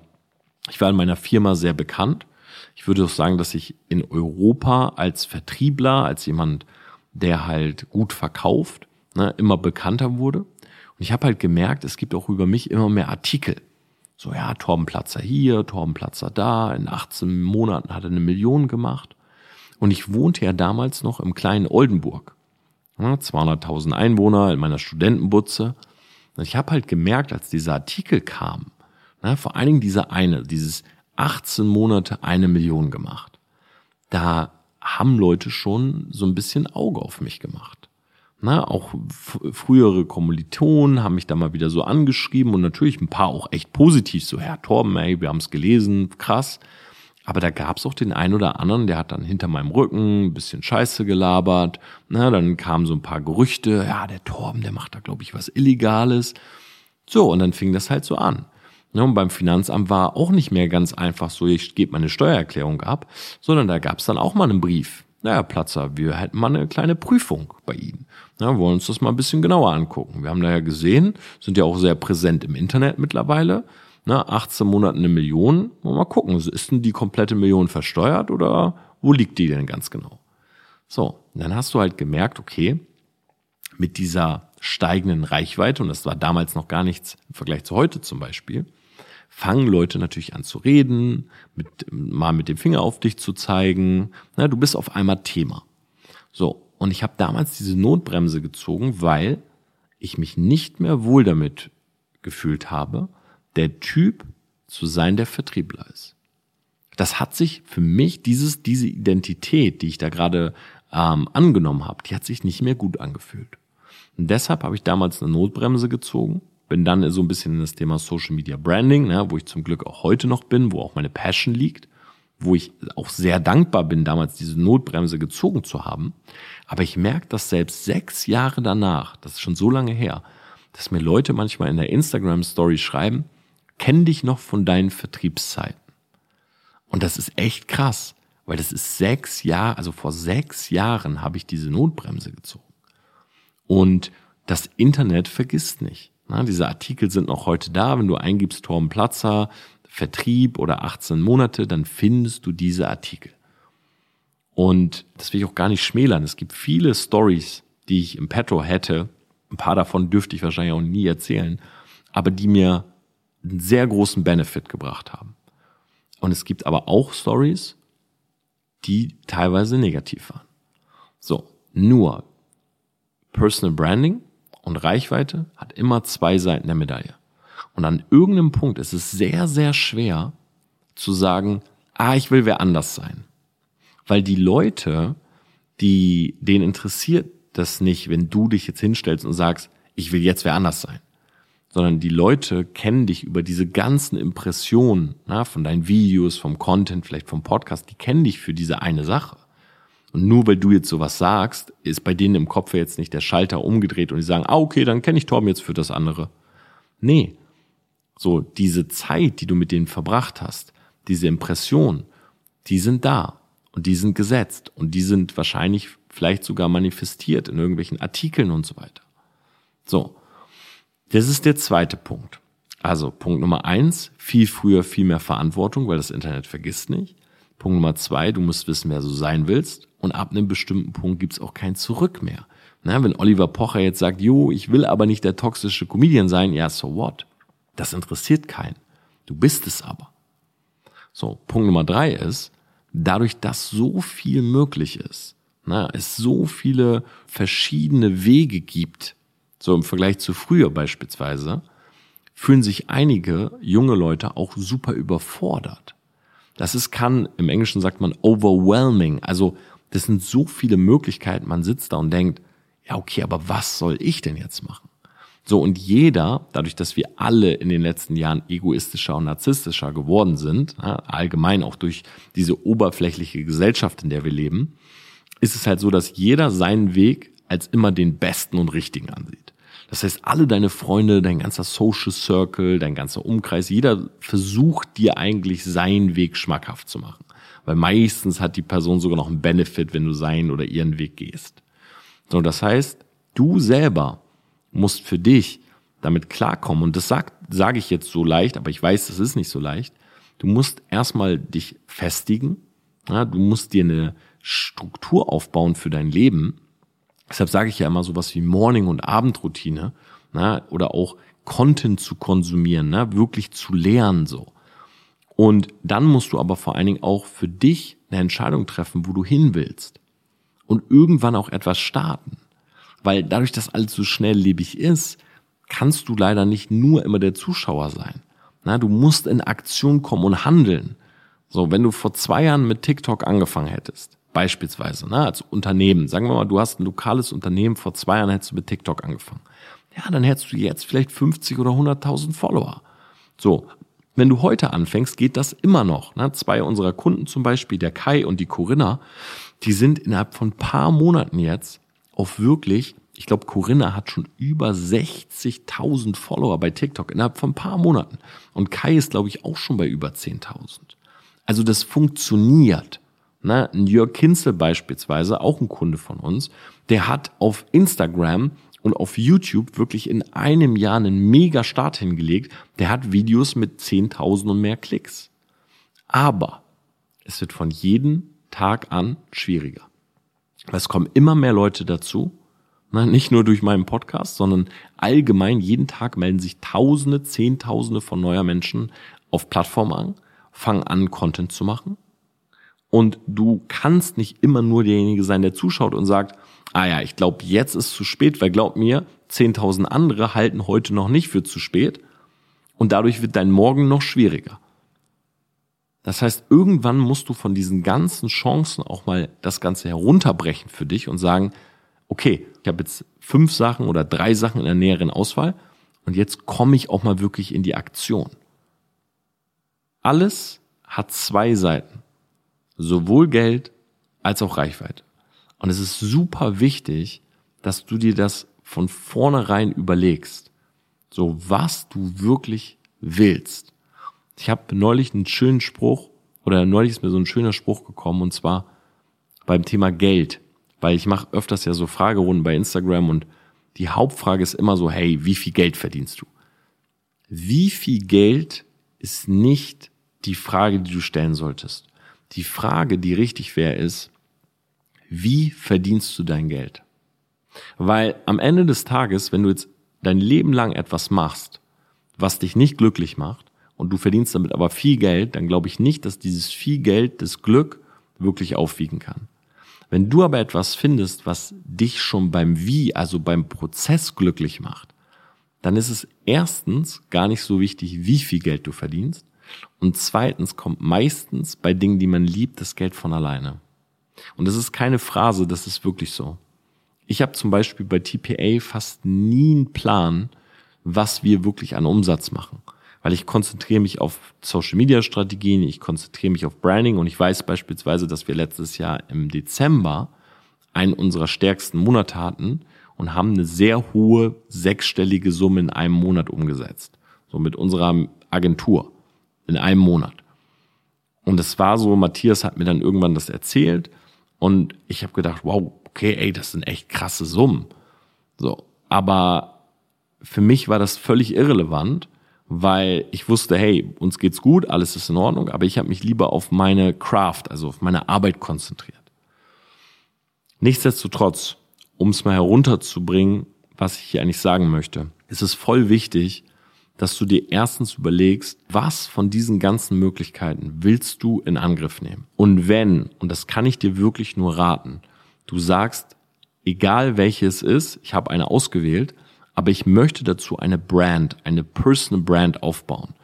ich war in meiner Firma sehr bekannt. Ich würde auch sagen, dass ich in Europa als Vertriebler, als jemand, der halt gut verkauft, ne, immer bekannter wurde. Und ich habe halt gemerkt, es gibt auch über mich immer mehr Artikel. So, ja, Torbenplatzer hier, Torbenplatzer da, in 18 Monaten hat er eine Million gemacht. Und ich wohnte ja damals noch im kleinen Oldenburg. 200.000 Einwohner in meiner Studentenbutze. Und ich habe halt gemerkt, als dieser Artikel kam, na, vor allen Dingen dieser eine, dieses 18 Monate eine Million gemacht. Da haben Leute schon so ein bisschen Auge auf mich gemacht. Na, auch frühere Kommilitonen haben mich da mal wieder so angeschrieben und natürlich ein paar auch echt positiv, so, Herr Torben, ey, wir haben es gelesen, krass. Aber da gab's auch den einen oder anderen, der hat dann hinter meinem Rücken ein bisschen Scheiße gelabert. Na, dann kamen so ein paar Gerüchte, ja, der Torben, der macht da, glaube ich, was Illegales. So, und dann fing das halt so an. Ja, und beim Finanzamt war auch nicht mehr ganz einfach so, ich gebe meine Steuererklärung ab, sondern da gab's dann auch mal einen Brief. Naja, Platzer, wir hätten mal eine kleine Prüfung bei Ihnen. Ja, wollen uns das mal ein bisschen genauer angucken. Wir haben da ja gesehen, sind ja auch sehr präsent im Internet mittlerweile ne, 18 Monaten eine Million, mal gucken, ist denn die komplette Million versteuert oder wo liegt die denn ganz genau? So, dann hast du halt gemerkt, okay, mit dieser steigenden Reichweite, und das war damals noch gar nichts im Vergleich zu heute zum Beispiel, fangen Leute natürlich an zu reden, mit, mal mit dem Finger auf dich zu zeigen. Na, du bist auf einmal Thema. So, und ich habe damals diese Notbremse gezogen, weil ich mich nicht mehr wohl damit gefühlt habe, der Typ zu sein, der Vertriebler ist. Das hat sich für mich, dieses, diese Identität, die ich da gerade ähm, angenommen habe, die hat sich nicht mehr gut angefühlt. Und deshalb habe ich damals eine Notbremse gezogen, bin dann so ein bisschen in das Thema Social Media Branding, ne, wo ich zum Glück auch heute noch bin, wo auch meine Passion liegt, wo ich auch sehr dankbar bin, damals diese Notbremse gezogen zu haben. Aber ich merke, dass selbst sechs Jahre danach, das ist schon so lange her, dass mir Leute manchmal in der Instagram Story schreiben, kenn dich noch von deinen Vertriebszeiten. Und das ist echt krass, weil das ist sechs Jahre, also vor sechs Jahren habe ich diese Notbremse gezogen. Und das Internet vergisst nicht. Na, diese Artikel sind noch heute da. Wenn du eingibst Torben Platzer, Vertrieb oder 18 Monate, dann findest du diese Artikel. Und das will ich auch gar nicht schmälern. Es gibt viele Stories, die ich im Petro hätte. Ein paar davon dürfte ich wahrscheinlich auch nie erzählen, aber die mir einen sehr großen Benefit gebracht haben. Und es gibt aber auch Stories, die teilweise negativ waren. So, nur Personal Branding und Reichweite hat immer zwei Seiten der Medaille. Und an irgendeinem Punkt ist es sehr, sehr schwer zu sagen, ah, ich will wer anders sein. Weil die Leute, die, denen interessiert das nicht, wenn du dich jetzt hinstellst und sagst, ich will jetzt wer anders sein sondern die Leute kennen dich über diese ganzen Impressionen na, von deinen Videos, vom Content, vielleicht vom Podcast, die kennen dich für diese eine Sache. Und nur weil du jetzt sowas sagst, ist bei denen im Kopf jetzt nicht der Schalter umgedreht und die sagen, ah, okay, dann kenne ich Torben jetzt für das andere. Nee. So, diese Zeit, die du mit denen verbracht hast, diese Impression, die sind da und die sind gesetzt und die sind wahrscheinlich vielleicht sogar manifestiert in irgendwelchen Artikeln und so weiter. So. Das ist der zweite Punkt. Also Punkt Nummer eins, viel früher, viel mehr Verantwortung, weil das Internet vergisst nicht. Punkt Nummer zwei, du musst wissen, wer du sein willst. Und ab einem bestimmten Punkt gibt's auch kein Zurück mehr. Na, wenn Oliver Pocher jetzt sagt, jo, ich will aber nicht der toxische Comedian sein, ja, so what? Das interessiert keinen. Du bist es aber. So, Punkt Nummer drei ist, dadurch, dass so viel möglich ist, na, es so viele verschiedene Wege gibt, so im Vergleich zu früher beispielsweise, fühlen sich einige junge Leute auch super überfordert. Das ist kann, im Englischen sagt man overwhelming. Also, das sind so viele Möglichkeiten. Man sitzt da und denkt, ja, okay, aber was soll ich denn jetzt machen? So, und jeder, dadurch, dass wir alle in den letzten Jahren egoistischer und narzisstischer geworden sind, allgemein auch durch diese oberflächliche Gesellschaft, in der wir leben, ist es halt so, dass jeder seinen Weg als immer den besten und richtigen ansieht. Das heißt, alle deine Freunde, dein ganzer Social Circle, dein ganzer Umkreis, jeder versucht dir eigentlich seinen Weg schmackhaft zu machen. Weil meistens hat die Person sogar noch einen Benefit, wenn du seinen oder ihren Weg gehst. So, das heißt, du selber musst für dich damit klarkommen. Und das sage sag ich jetzt so leicht, aber ich weiß, das ist nicht so leicht. Du musst erstmal dich festigen. Ja, du musst dir eine Struktur aufbauen für dein Leben. Deshalb sage ich ja immer sowas wie Morning- und Abendroutine na, oder auch Content zu konsumieren, na, wirklich zu lernen so. Und dann musst du aber vor allen Dingen auch für dich eine Entscheidung treffen, wo du hin willst. Und irgendwann auch etwas starten. Weil dadurch, dass alles so schnelllebig ist, kannst du leider nicht nur immer der Zuschauer sein. Na, du musst in Aktion kommen und handeln. So, wenn du vor zwei Jahren mit TikTok angefangen hättest, beispielsweise, na, als Unternehmen, sagen wir mal, du hast ein lokales Unternehmen, vor zwei Jahren hättest du mit TikTok angefangen. Ja, dann hättest du jetzt vielleicht 50 oder 100.000 Follower. So, wenn du heute anfängst, geht das immer noch. Ne? Zwei unserer Kunden zum Beispiel, der Kai und die Corinna, die sind innerhalb von paar Monaten jetzt auf wirklich, ich glaube, Corinna hat schon über 60.000 Follower bei TikTok innerhalb von ein paar Monaten. Und Kai ist, glaube ich, auch schon bei über 10.000. Also das funktioniert. Ein Jörg Kinzel beispielsweise, auch ein Kunde von uns, der hat auf Instagram und auf YouTube wirklich in einem Jahr einen mega Start hingelegt. Der hat Videos mit 10.000 und mehr Klicks. Aber es wird von jedem Tag an schwieriger. Es kommen immer mehr Leute dazu, ne, nicht nur durch meinen Podcast, sondern allgemein jeden Tag melden sich Tausende, Zehntausende von neuer Menschen auf Plattformen an, fangen an, Content zu machen. Und du kannst nicht immer nur derjenige sein, der zuschaut und sagt, ah ja, ich glaube, jetzt ist zu spät, weil glaub mir, 10.000 andere halten heute noch nicht für zu spät und dadurch wird dein Morgen noch schwieriger. Das heißt, irgendwann musst du von diesen ganzen Chancen auch mal das Ganze herunterbrechen für dich und sagen, okay, ich habe jetzt fünf Sachen oder drei Sachen in der näheren Auswahl und jetzt komme ich auch mal wirklich in die Aktion. Alles hat zwei Seiten. Sowohl Geld als auch Reichweite. Und es ist super wichtig, dass du dir das von vornherein überlegst. So, was du wirklich willst. Ich habe neulich einen schönen Spruch oder neulich ist mir so ein schöner Spruch gekommen und zwar beim Thema Geld, weil ich mache öfters ja so Fragerunden bei Instagram und die Hauptfrage ist immer so, hey, wie viel Geld verdienst du? Wie viel Geld ist nicht die Frage, die du stellen solltest. Die Frage, die richtig wäre, ist, wie verdienst du dein Geld? Weil am Ende des Tages, wenn du jetzt dein Leben lang etwas machst, was dich nicht glücklich macht, und du verdienst damit aber viel Geld, dann glaube ich nicht, dass dieses viel Geld das Glück wirklich aufwiegen kann. Wenn du aber etwas findest, was dich schon beim Wie, also beim Prozess glücklich macht, dann ist es erstens gar nicht so wichtig, wie viel Geld du verdienst. Und zweitens kommt meistens bei Dingen, die man liebt, das Geld von alleine. Und das ist keine Phrase, das ist wirklich so. Ich habe zum Beispiel bei TPA fast nie einen Plan, was wir wirklich an Umsatz machen weil ich konzentriere mich auf Social Media Strategien, ich konzentriere mich auf Branding und ich weiß beispielsweise, dass wir letztes Jahr im Dezember einen unserer stärksten Monate hatten und haben eine sehr hohe sechsstellige Summe in einem Monat umgesetzt. So mit unserer Agentur in einem Monat. Und es war so, Matthias hat mir dann irgendwann das erzählt und ich habe gedacht, wow, okay, ey, das sind echt krasse Summen. So, aber für mich war das völlig irrelevant, weil ich wusste, hey, uns geht's gut, alles ist in Ordnung, aber ich habe mich lieber auf meine Craft, also auf meine Arbeit konzentriert. Nichtsdestotrotz, um es mal herunterzubringen, was ich hier eigentlich sagen möchte, ist es voll wichtig, dass du dir erstens überlegst, was von diesen ganzen Möglichkeiten willst du in Angriff nehmen? Und wenn, und das kann ich dir wirklich nur raten, du sagst, egal welche es ist, ich habe eine ausgewählt, aber ich möchte dazu eine Brand, eine Personal Brand aufbauen.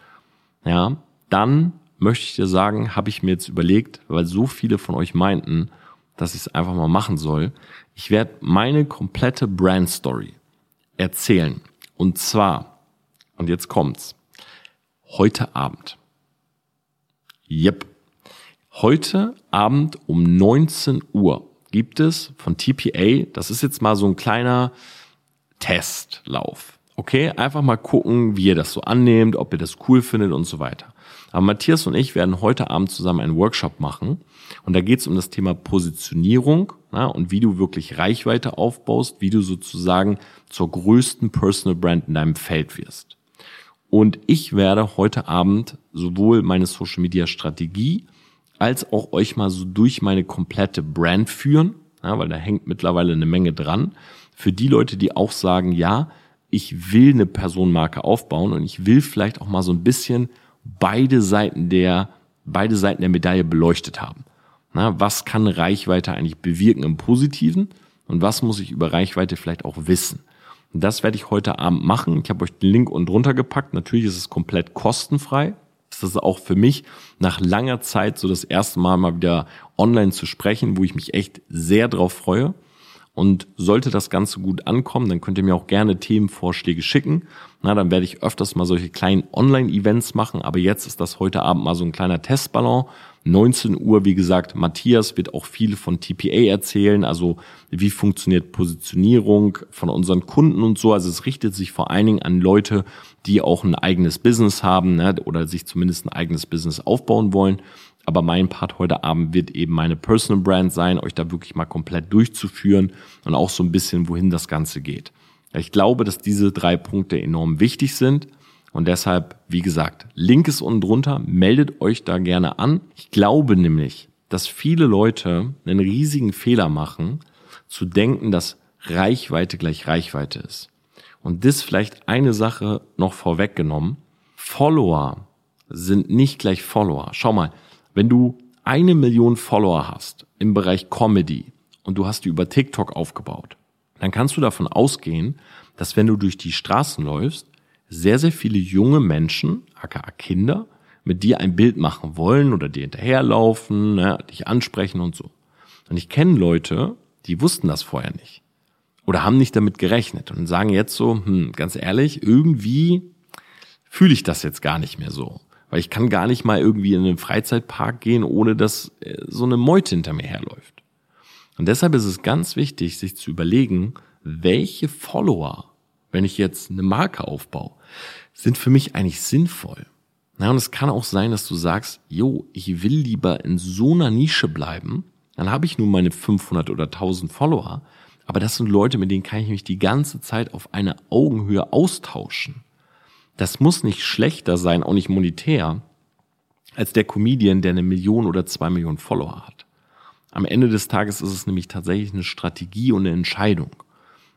Ja, dann möchte ich dir sagen, habe ich mir jetzt überlegt, weil so viele von euch meinten, dass ich es einfach mal machen soll. Ich werde meine komplette Brand Story erzählen. Und zwar, und jetzt kommt's, heute Abend. Yep. Heute Abend um 19 Uhr gibt es von TPA, das ist jetzt mal so ein kleiner Testlauf. Okay, einfach mal gucken, wie ihr das so annehmt, ob ihr das cool findet und so weiter. Aber Matthias und ich werden heute Abend zusammen einen Workshop machen und da geht es um das Thema Positionierung na, und wie du wirklich Reichweite aufbaust, wie du sozusagen zur größten Personal Brand in deinem Feld wirst. Und ich werde heute Abend sowohl meine Social Media Strategie als auch euch mal so durch meine komplette Brand führen, ja, weil da hängt mittlerweile eine Menge dran. Für die Leute, die auch sagen, ja, ich will eine Personenmarke aufbauen und ich will vielleicht auch mal so ein bisschen beide Seiten der, beide Seiten der Medaille beleuchtet haben. Na, was kann Reichweite eigentlich bewirken im Positiven und was muss ich über Reichweite vielleicht auch wissen? Das werde ich heute Abend machen. Ich habe euch den Link unten drunter gepackt. Natürlich ist es komplett kostenfrei. Das ist auch für mich nach langer Zeit so das erste Mal mal wieder online zu sprechen, wo ich mich echt sehr drauf freue. Und sollte das Ganze gut ankommen, dann könnt ihr mir auch gerne Themenvorschläge schicken. Na, dann werde ich öfters mal solche kleinen Online-Events machen. Aber jetzt ist das heute Abend mal so ein kleiner Testballon. 19 Uhr, wie gesagt, Matthias wird auch viel von TPA erzählen, also wie funktioniert Positionierung von unseren Kunden und so. Also es richtet sich vor allen Dingen an Leute, die auch ein eigenes Business haben ne, oder sich zumindest ein eigenes Business aufbauen wollen. Aber mein Part heute Abend wird eben meine Personal Brand sein, euch da wirklich mal komplett durchzuführen und auch so ein bisschen, wohin das Ganze geht. Ich glaube, dass diese drei Punkte enorm wichtig sind. Und deshalb, wie gesagt, Link ist unten drunter, meldet euch da gerne an. Ich glaube nämlich, dass viele Leute einen riesigen Fehler machen, zu denken, dass Reichweite gleich Reichweite ist. Und das vielleicht eine Sache noch vorweggenommen. Follower sind nicht gleich Follower. Schau mal, wenn du eine Million Follower hast im Bereich Comedy und du hast die über TikTok aufgebaut, dann kannst du davon ausgehen, dass wenn du durch die Straßen läufst, sehr, sehr viele junge Menschen, aka Kinder, mit dir ein Bild machen wollen oder dir hinterherlaufen, ne, dich ansprechen und so. Und ich kenne Leute, die wussten das vorher nicht. Oder haben nicht damit gerechnet und sagen jetzt so, hm, ganz ehrlich, irgendwie fühle ich das jetzt gar nicht mehr so. Weil ich kann gar nicht mal irgendwie in einen Freizeitpark gehen, ohne dass äh, so eine Meute hinter mir herläuft. Und deshalb ist es ganz wichtig, sich zu überlegen, welche Follower, wenn ich jetzt eine Marke aufbaue, sind für mich eigentlich sinnvoll. Na, und es kann auch sein, dass du sagst, jo, ich will lieber in so einer Nische bleiben, dann habe ich nur meine 500 oder 1000 Follower, aber das sind Leute, mit denen kann ich mich die ganze Zeit auf eine Augenhöhe austauschen das muss nicht schlechter sein, auch nicht monetär, als der Comedian, der eine Million oder zwei Millionen Follower hat. Am Ende des Tages ist es nämlich tatsächlich eine Strategie und eine Entscheidung.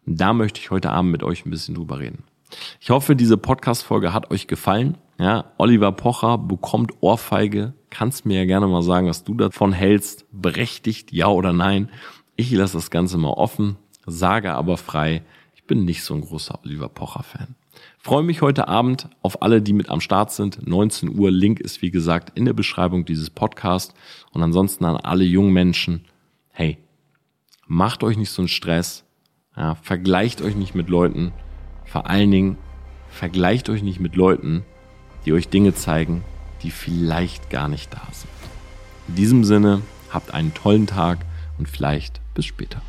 Und da möchte ich heute Abend mit euch ein bisschen drüber reden. Ich hoffe, diese Podcast-Folge hat euch gefallen. Ja, Oliver Pocher bekommt Ohrfeige. Kannst mir ja gerne mal sagen, was du davon hältst. Berechtigt, ja oder nein. Ich lasse das Ganze mal offen, sage aber frei, ich bin nicht so ein großer Oliver Pocher-Fan. Freue mich heute Abend auf alle, die mit am Start sind. 19 Uhr, Link ist wie gesagt in der Beschreibung dieses Podcasts. Und ansonsten an alle jungen Menschen, hey, macht euch nicht so einen Stress, ja, vergleicht euch nicht mit Leuten, vor allen Dingen vergleicht euch nicht mit Leuten, die euch Dinge zeigen, die vielleicht gar nicht da sind. In diesem Sinne, habt einen tollen Tag und vielleicht bis später.